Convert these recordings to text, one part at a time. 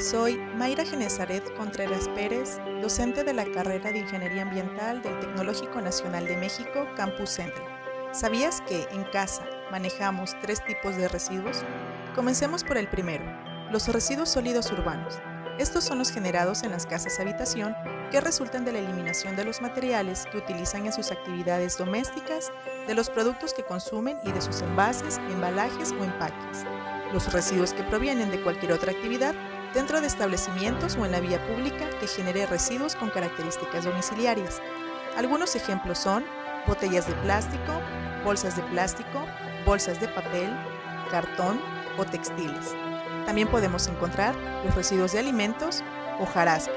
Soy Mayra Genezaret Contreras Pérez, docente de la carrera de Ingeniería Ambiental del Tecnológico Nacional de México, Campus Central. ¿Sabías que en casa manejamos tres tipos de residuos? Comencemos por el primero, los residuos sólidos urbanos. Estos son los generados en las casas habitación que resultan de la eliminación de los materiales que utilizan en sus actividades domésticas, de los productos que consumen y de sus envases, embalajes o empaques. Los residuos que provienen de cualquier otra actividad dentro de establecimientos o en la vía pública que genere residuos con características domiciliarias. Algunos ejemplos son botellas de plástico, bolsas de plástico, bolsas de papel, cartón o textiles. También podemos encontrar los residuos de alimentos o jarasca.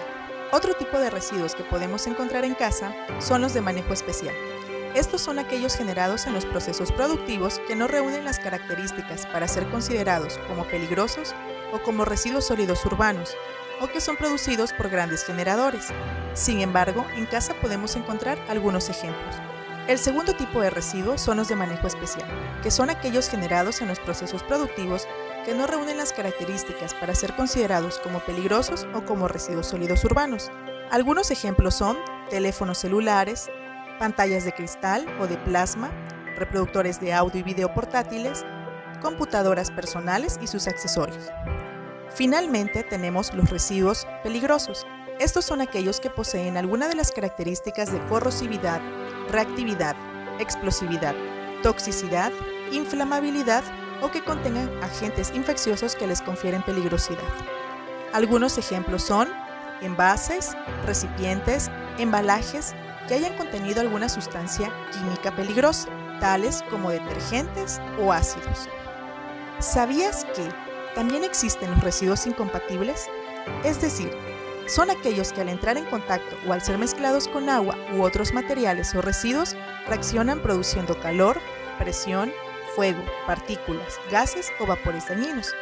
Otro tipo de residuos que podemos encontrar en casa son los de manejo especial. Estos son aquellos generados en los procesos productivos que no reúnen las características para ser considerados como peligrosos o como residuos sólidos urbanos, o que son producidos por grandes generadores. Sin embargo, en casa podemos encontrar algunos ejemplos. El segundo tipo de residuos son los de manejo especial, que son aquellos generados en los procesos productivos que no reúnen las características para ser considerados como peligrosos o como residuos sólidos urbanos. Algunos ejemplos son teléfonos celulares, pantallas de cristal o de plasma, reproductores de audio y video portátiles, computadoras personales y sus accesorios. Finalmente tenemos los residuos peligrosos. Estos son aquellos que poseen alguna de las características de corrosividad, reactividad, explosividad, toxicidad, inflamabilidad o que contengan agentes infecciosos que les confieren peligrosidad. Algunos ejemplos son envases, recipientes, embalajes que hayan contenido alguna sustancia química peligrosa, tales como detergentes o ácidos. ¿Sabías que también existen los residuos incompatibles? Es decir, son aquellos que al entrar en contacto o al ser mezclados con agua u otros materiales o residuos reaccionan produciendo calor, presión, fuego, partículas, gases o vapores dañinos.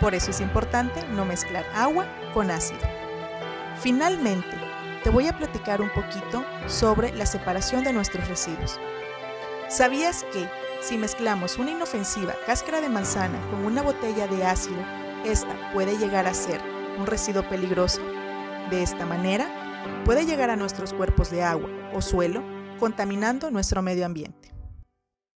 Por eso es importante no mezclar agua con ácido. Finalmente, te voy a platicar un poquito sobre la separación de nuestros residuos. ¿Sabías que si mezclamos una inofensiva cáscara de manzana con una botella de ácido, esta puede llegar a ser un residuo peligroso. De esta manera, puede llegar a nuestros cuerpos de agua o suelo, contaminando nuestro medio ambiente.